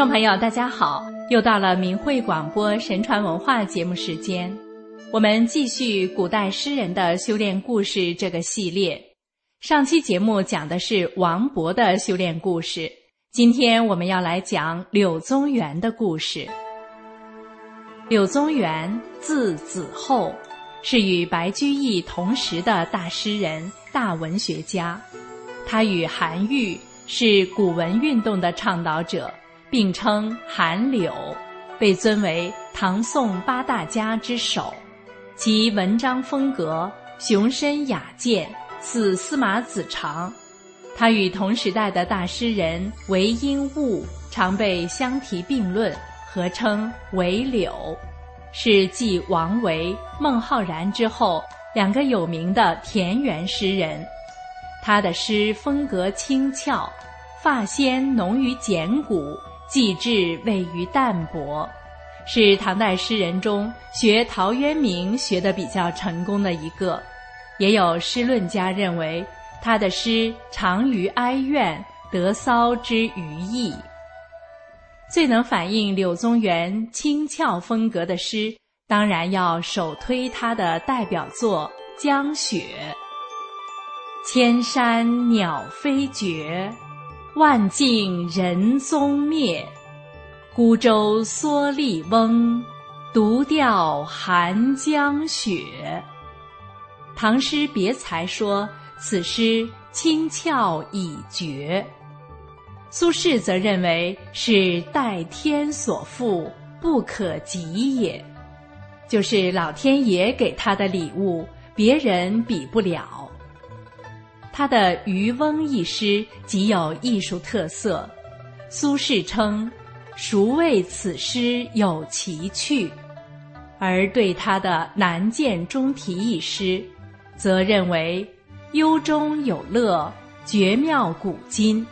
听众朋友，大家好！又到了明慧广播神传文化节目时间，我们继续古代诗人的修炼故事这个系列。上期节目讲的是王勃的修炼故事，今天我们要来讲柳宗元的故事。柳宗元字子厚，是与白居易同时的大诗人、大文学家。他与韩愈是古文运动的倡导者。并称韩柳，被尊为唐宋八大家之首。其文章风格雄深雅健，似司马子长。他与同时代的大诗人韦应物常被相提并论，合称“韦柳”，是继王维、孟浩然之后两个有名的田园诗人。他的诗风格轻俏，发纤浓于简古。气质位于淡泊，是唐代诗人中学陶渊明学得比较成功的一个。也有诗论家认为他的诗长于哀怨，得骚之余意。最能反映柳宗元轻俏风格的诗，当然要首推他的代表作《江雪》：千山鸟飞绝。万径人踪灭，孤舟蓑笠翁，独钓寒江雪。唐诗别裁说此诗清峭已绝，苏轼则认为是代天所赋，不可及也，就是老天爷给他的礼物，别人比不了。他的《渔翁》一诗极有艺术特色，苏轼称“孰谓此诗有奇趣”，而对他的《南涧中题》一诗，则认为幽中有乐，绝妙古今。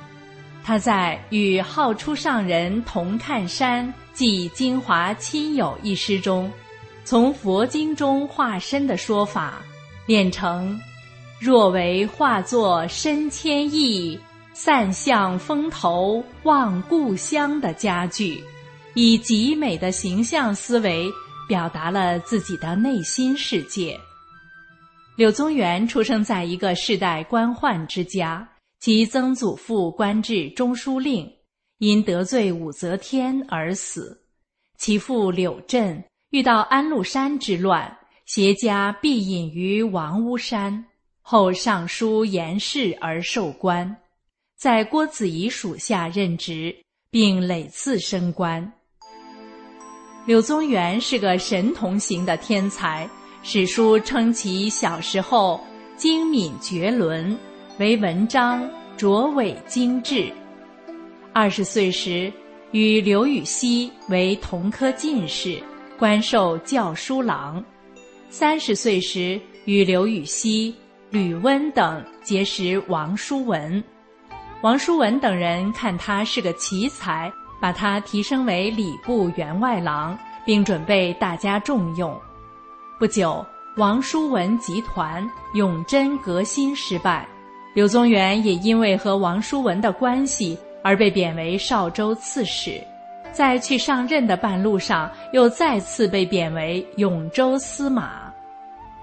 他在《与好出上人同看山寄金华亲友》一诗中，从佛经中化身的说法，练成。若为化作身千亿，散向风头望故乡的佳句，以极美的形象思维表达了自己的内心世界。柳宗元出生在一个世代官宦之家，其曾祖父官至中书令，因得罪武则天而死。其父柳镇遇到安禄山之乱，携家避隐于王屋山。后上书言事而受官，在郭子仪属下任职，并累次升官。柳宗元是个神童型的天才，史书称其小时候精敏绝伦，为文章卓伟精致。二十岁时，与刘禹锡为同科进士，官授校书郎。三十岁时，与刘禹锡。吕温等结识王叔文，王叔文等人看他是个奇才，把他提升为礼部员外郎，并准备大家重用。不久，王叔文集团永贞革新失败，柳宗元也因为和王叔文的关系而被贬为邵州刺史，在去上任的半路上，又再次被贬为永州司马。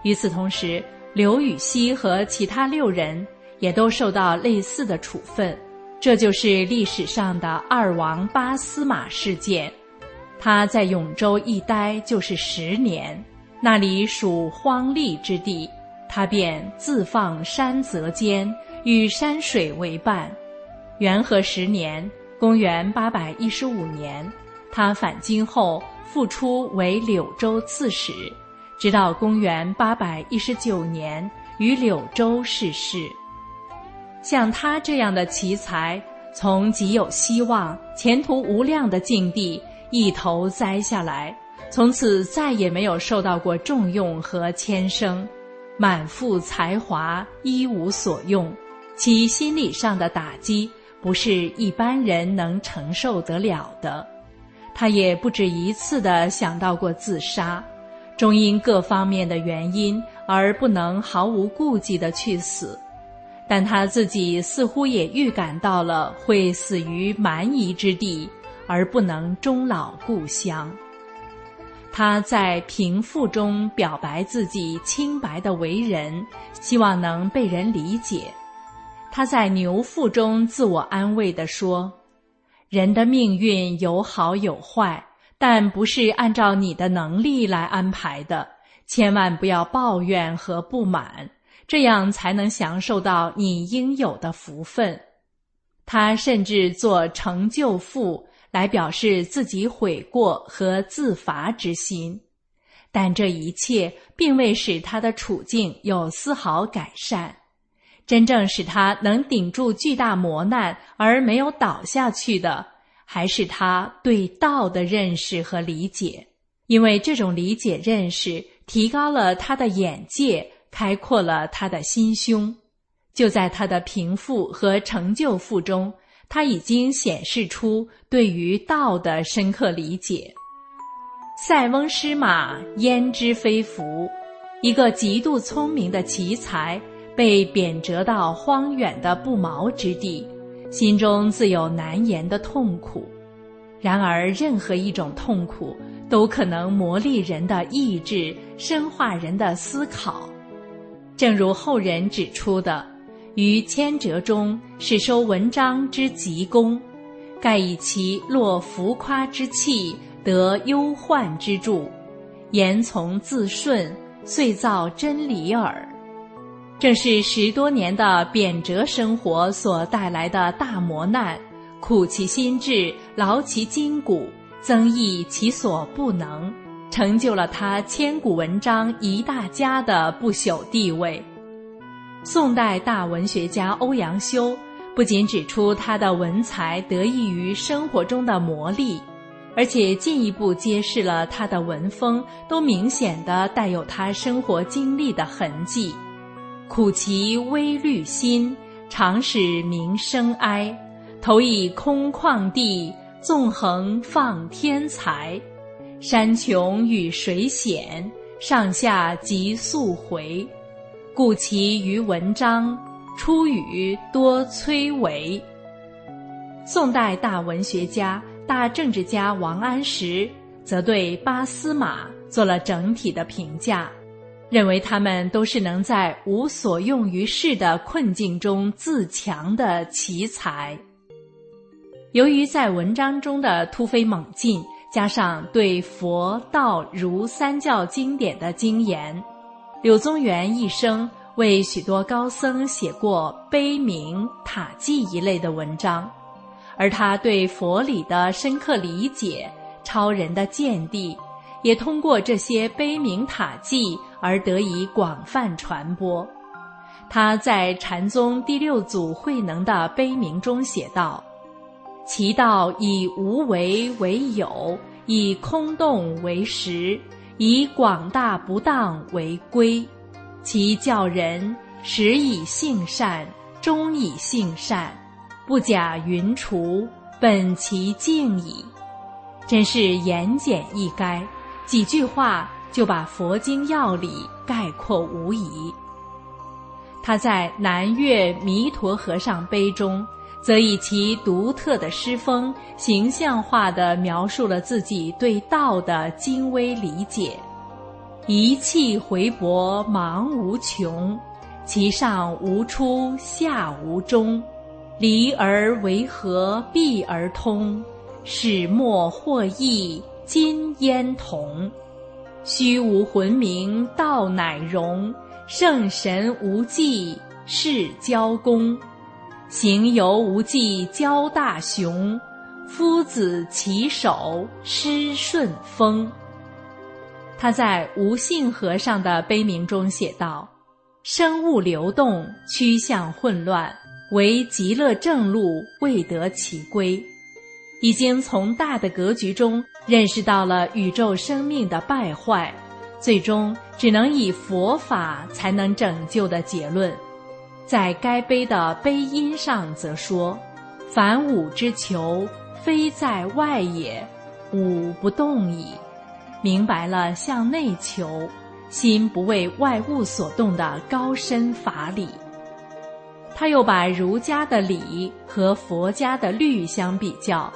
与此同时，刘禹锡和其他六人也都受到类似的处分，这就是历史上的“二王八司马”事件。他在永州一待就是十年，那里属荒僻之地，他便自放山泽间，与山水为伴。元和十年（公元815年），他返京后复出为柳州刺史。直到公元八百一十九年于柳州逝世。像他这样的奇才，从极有希望、前途无量的境地一头栽下来，从此再也没有受到过重用和牵升，满腹才华一无所用，其心理上的打击不是一般人能承受得了的。他也不止一次的想到过自杀。终因各方面的原因而不能毫无顾忌的去死，但他自己似乎也预感到了会死于蛮夷之地，而不能终老故乡。他在贫富中表白自己清白的为人，希望能被人理解。他在牛腹中自我安慰地说：“人的命运有好有坏，但不是按照你的能力来安排的。千万不要抱怨和不满，这样才能享受到你应有的福分。”他甚至做成就赋。来表示自己悔过和自罚之心，但这一切并未使他的处境有丝毫改善。真正使他能顶住巨大磨难而没有倒下去的，还是他对道的认识和理解。因为这种理解认识提高了他的眼界，开阔了他的心胸。就在他的贫富和成就赋中。他已经显示出对于道的深刻理解。塞翁失马，焉知非福？一个极度聪明的奇才被贬谪到荒远的不毛之地，心中自有难言的痛苦。然而，任何一种痛苦都可能磨砺人的意志，深化人的思考。正如后人指出的。于千折中，是收文章之极功，盖以其落浮夸之气，得忧患之助，言从自顺，遂造真理耳。正是十多年的贬谪生活所带来的大磨难，苦其心志，劳其筋骨，增益其所不能，成就了他千古文章一大家的不朽地位。宋代大文学家欧阳修不仅指出他的文才得益于生活中的磨砺，而且进一步揭示了他的文风都明显的带有他生活经历的痕迹。苦其微虑心，常使民生哀。投以空旷地，纵横放天才。山穷与水险，上下即速回。故其于文章，出语多崔嵬。宋代大文学家、大政治家王安石，则对八司马做了整体的评价，认为他们都是能在无所用于世的困境中自强的奇才。由于在文章中的突飞猛进，加上对佛道儒三教经典的精研。柳宗元一生为许多高僧写过碑铭塔记一类的文章，而他对佛理的深刻理解、超人的见地，也通过这些碑铭塔记而得以广泛传播。他在禅宗第六祖慧能的碑铭中写道：“其道以无为为有，以空洞为实。”以广大不当为归，其教人始以性善，终以性善，不假云除，本其静矣。真是言简意赅，几句话就把佛经要理概括无疑。他在《南岳弥陀和尚碑》中。则以其独特的诗风，形象化地描述了自己对道的精微理解。一气回薄，茫无穷；其上无出，下无终。离而为合，闭而通。始末或异，今焉同？虚无魂明，道乃荣。圣神无际，是交公。行游无际交大雄，夫子其手施顺风。他在无性和尚的悲鸣中写道：“生物流动，趋向混乱，唯极乐正路未得其归。”已经从大的格局中认识到了宇宙生命的败坏，最终只能以佛法才能拯救的结论。在该碑的碑音上则说：“凡吾之求，非在外也，吾不动矣。”明白了向内求，心不为外物所动的高深法理。他又把儒家的礼和佛家的律相比较，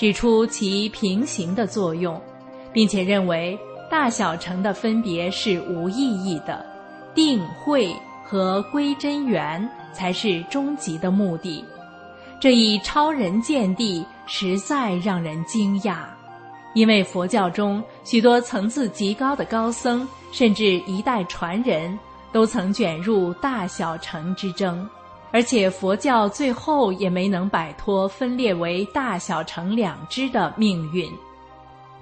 指出其平行的作用，并且认为大小乘的分别是无意义的，定慧和归真圆才是终极的目的。这一超人见地实在让人惊讶，因为佛教中许多层次极高的高僧，甚至一代传人都曾卷入大小乘之争。而且佛教最后也没能摆脱分裂为大小乘两支的命运。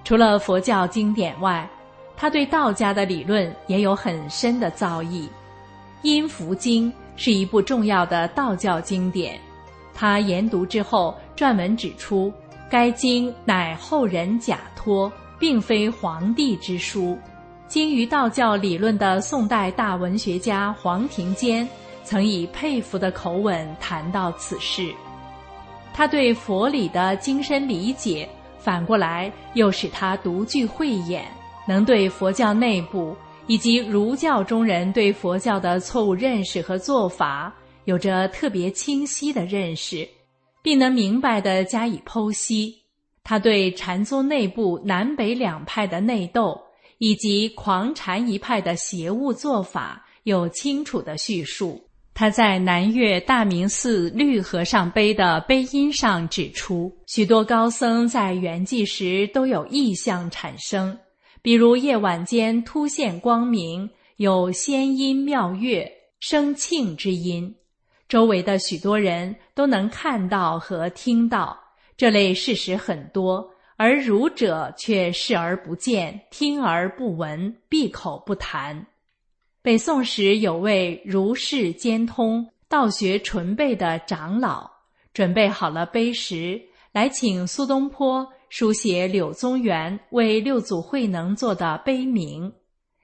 除了佛教经典外，他对道家的理论也有很深的造诣。《阴符经》是一部重要的道教经典，他研读之后撰文指出，该经乃后人假托，并非皇帝之书。精于道教理论的宋代大文学家黄庭坚。曾以佩服的口吻谈到此事，他对佛理的精深理解，反过来又使他独具慧眼，能对佛教内部以及儒教中人对佛教的错误认识和做法，有着特别清晰的认识，并能明白地加以剖析。他对禅宗内部南北两派的内斗，以及狂禅一派的邪物做法，有清楚的叙述。他在南岳大明寺绿和尚碑的碑音上指出，许多高僧在圆寂时都有异象产生，比如夜晚间突现光明，有仙音妙乐、声磬之音，周围的许多人都能看到和听到。这类事实很多，而儒者却视而不见，听而不闻，闭口不谈。北宋时有位儒释兼通、道学纯备的长老，准备好了碑石，来请苏东坡书写柳宗元为六祖慧能做的碑铭，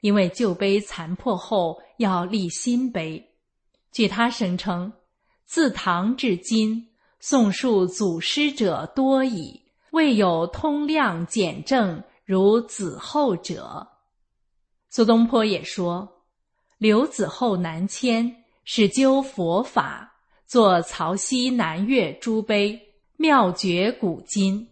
因为旧碑残破后要立新碑。据他声称，自唐至今，宋述祖师者多矣，未有通量简正如子后者。苏东坡也说。刘子厚南迁，始究佛法，作曹溪南岳诸碑，妙绝古今。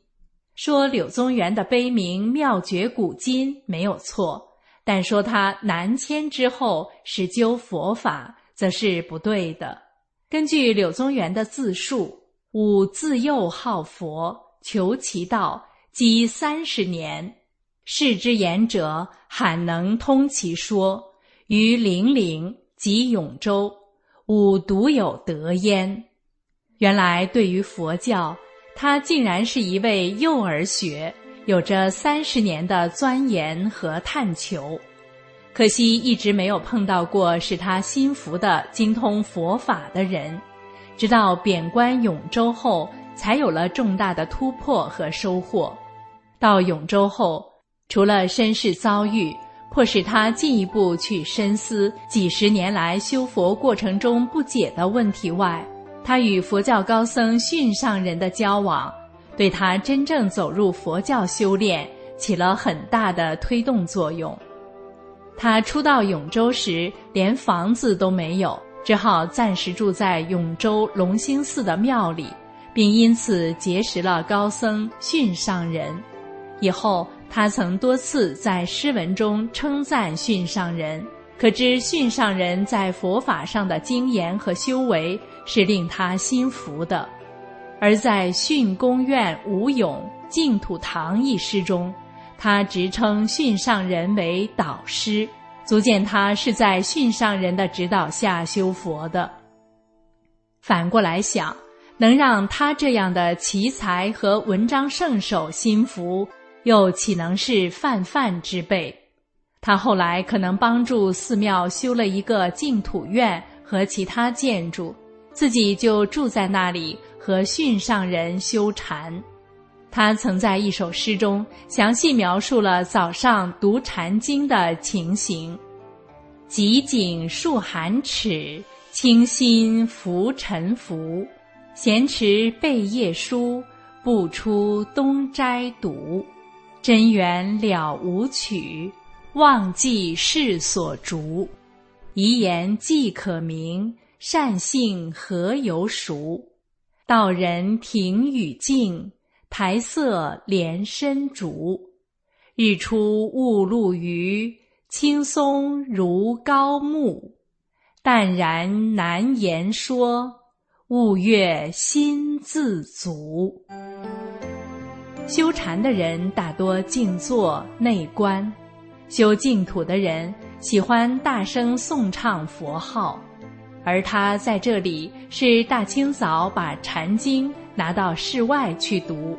说柳宗元的碑名妙绝古今没有错，但说他南迁之后始究佛法，则是不对的。根据柳宗元的自述，吾自幼好佛，求其道，积三十年，世之言者，罕能通其说。于零陵及永州，吾独有得焉。原来对于佛教，他竟然是一位幼儿学，有着三十年的钻研和探求。可惜一直没有碰到过使他心服的精通佛法的人。直到贬官永州后，才有了重大的突破和收获。到永州后，除了身世遭遇。迫使他进一步去深思几十年来修佛过程中不解的问题外，他与佛教高僧训上人的交往，对他真正走入佛教修炼起了很大的推动作用。他初到永州时，连房子都没有，只好暂时住在永州龙兴寺的庙里，并因此结识了高僧训上人。以后。他曾多次在诗文中称赞训上人，可知训上人在佛法上的精研和修为是令他心服的。而在《训公院吴咏净土堂》一诗中，他直称训上人为导师，足见他是在训上人的指导下修佛的。反过来想，能让他这样的奇才和文章圣手心服。又岂能是泛泛之辈？他后来可能帮助寺庙修了一个净土院和其他建筑，自己就住在那里和训上人修禅。他曾在一首诗中详细描述了早上读禅经的情形：极景数寒尺，清心浮沉浮。闲持背夜书，不出东斋读。真缘了无取，忘记世所逐。遗言既可明，善性何由熟？道人停与静，台色连深竹。日出雾露余，青松如高木。淡然难言说，悟月心自足。修禅的人大多静坐内观，修净土的人喜欢大声诵唱佛号，而他在这里是大清早把禅经拿到室外去读，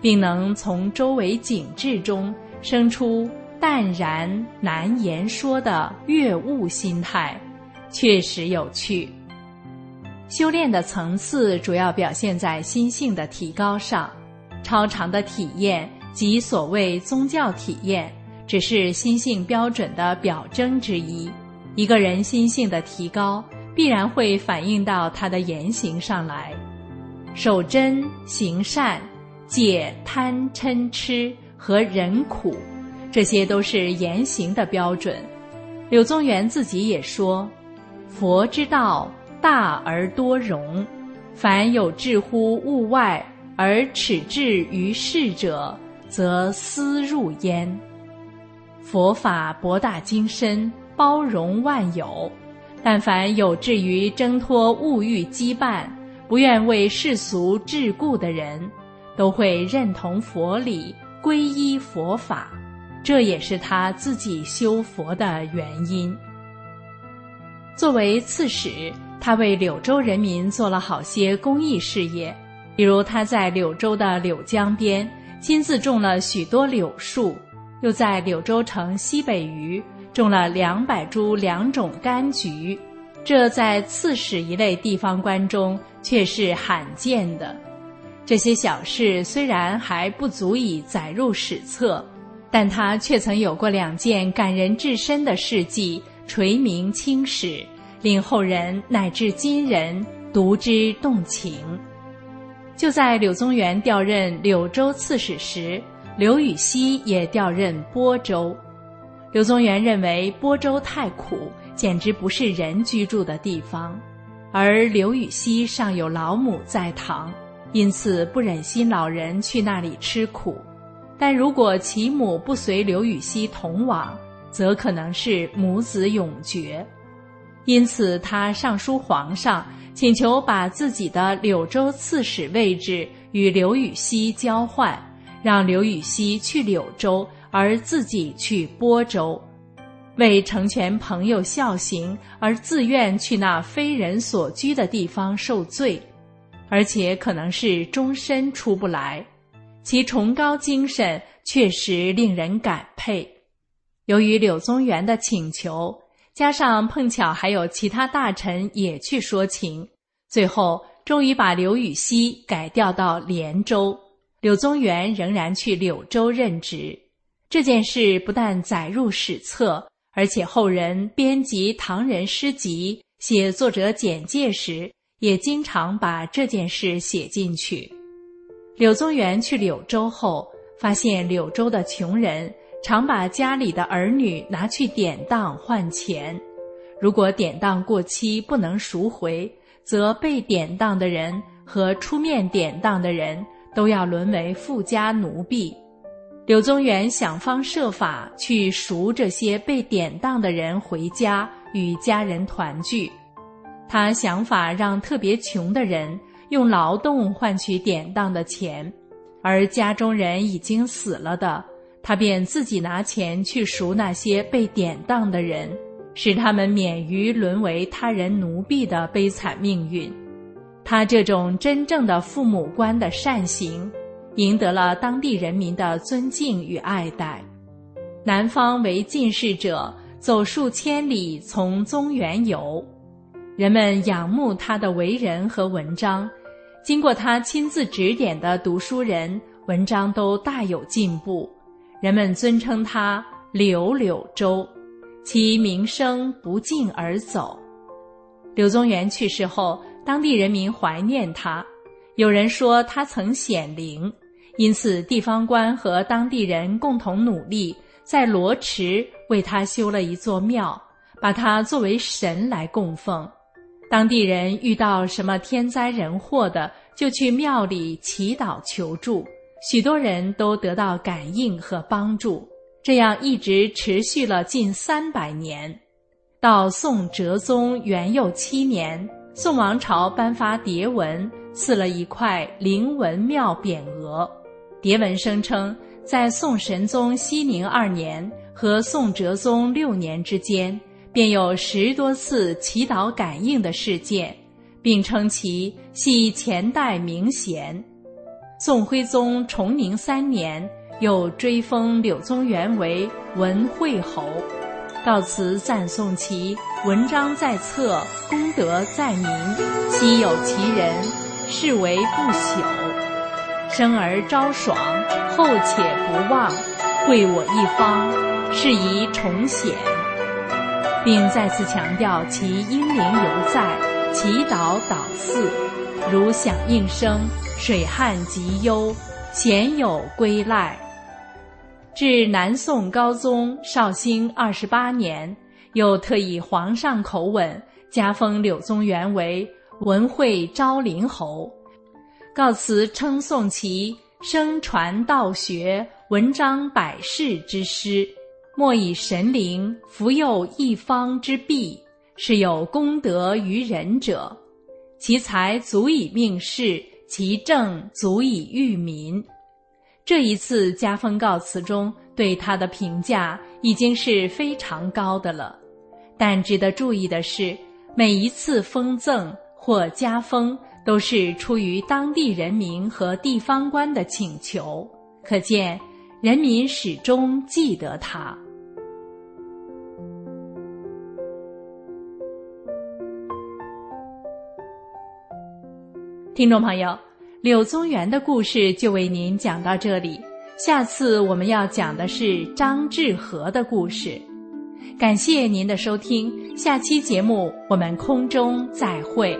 并能从周围景致中生出淡然难言说的悦悟心态。确实有趣。修炼的层次主要表现在心性的提高上，超常的体验即所谓宗教体验，只是心性标准的表征之一。一个人心性的提高，必然会反映到他的言行上来。守真、行善、戒贪嗔痴和忍苦，这些都是言行的标准。柳宗元自己也说。佛之道大而多容，凡有志乎物外而耻志于世者，则思入焉。佛法博大精深，包容万有，但凡有志于挣脱物欲羁绊，不愿为世俗桎梏的人，都会认同佛理，皈依佛法。这也是他自己修佛的原因。作为刺史，他为柳州人民做了好些公益事业，比如他在柳州的柳江边亲自种了许多柳树，又在柳州城西北隅种了两百株两种柑橘，这在刺史一类地方官中却是罕见的。这些小事虽然还不足以载入史册，但他却曾有过两件感人至深的事迹。垂名青史，令后人乃至今人读之动情。就在柳宗元调任柳州刺史时，刘禹锡也调任播州。柳宗元认为播州太苦，简直不是人居住的地方，而刘禹锡尚有老母在堂，因此不忍心老人去那里吃苦。但如果其母不随刘禹锡同往，则可能是母子永绝，因此他上书皇上，请求把自己的柳州刺史位置与刘禹锡交换，让刘禹锡去柳州，而自己去播州，为成全朋友孝行而自愿去那非人所居的地方受罪，而且可能是终身出不来，其崇高精神确实令人感佩。由于柳宗元的请求，加上碰巧还有其他大臣也去说情，最后终于把刘禹锡改调到连州，柳宗元仍然去柳州任职。这件事不但载入史册，而且后人编辑唐人诗集、写作者简介时，也经常把这件事写进去。柳宗元去柳州后，发现柳州的穷人。常把家里的儿女拿去典当换钱，如果典当过期不能赎回，则被典当的人和出面典当的人都要沦为富家奴婢。柳宗元想方设法去赎这些被典当的人回家与家人团聚，他想法让特别穷的人用劳动换取典当的钱，而家中人已经死了的。他便自己拿钱去赎那些被典当的人，使他们免于沦为他人奴婢的悲惨命运。他这种真正的父母官的善行，赢得了当地人民的尊敬与爱戴。南方为进士者走数千里从中原游，人们仰慕他的为人和文章。经过他亲自指点的读书人，文章都大有进步。人们尊称他柳柳州，其名声不胫而走。柳宗元去世后，当地人民怀念他。有人说他曾显灵，因此地方官和当地人共同努力，在罗池为他修了一座庙，把他作为神来供奉。当地人遇到什么天灾人祸的，就去庙里祈祷求助。许多人都得到感应和帮助，这样一直持续了近三百年。到宋哲宗元佑七年，宋王朝颁发牒文，赐了一块灵文庙匾额。牒文声称，在宋神宗熙宁二年和宋哲宗六年之间，便有十多次祈祷感应的事件，并称其系前代名贤。宋徽宗崇宁三年，又追封柳宗元为文惠侯，告辞赞颂其文章在册，功德在民，昔有其人，是为不朽。生而昭爽，后且不忘，贵我一方，是宜重显，并再次强调其英灵犹在，祈祷祷祀，如响应声，水旱极忧，鲜有归赖。至南宋高宗绍兴二十八年，又特以皇上口吻，加封柳宗元为文惠昭陵侯。告辞称颂其声传道学、文章百世之师，莫以神灵福佑一方之弊，是有功德于人者。其才足以命世，其政足以育民。这一次加封告辞中对他的评价已经是非常高的了。但值得注意的是，每一次封赠或加封。都是出于当地人民和地方官的请求，可见人民始终记得他。听众朋友，柳宗元的故事就为您讲到这里，下次我们要讲的是张志和的故事。感谢您的收听，下期节目我们空中再会。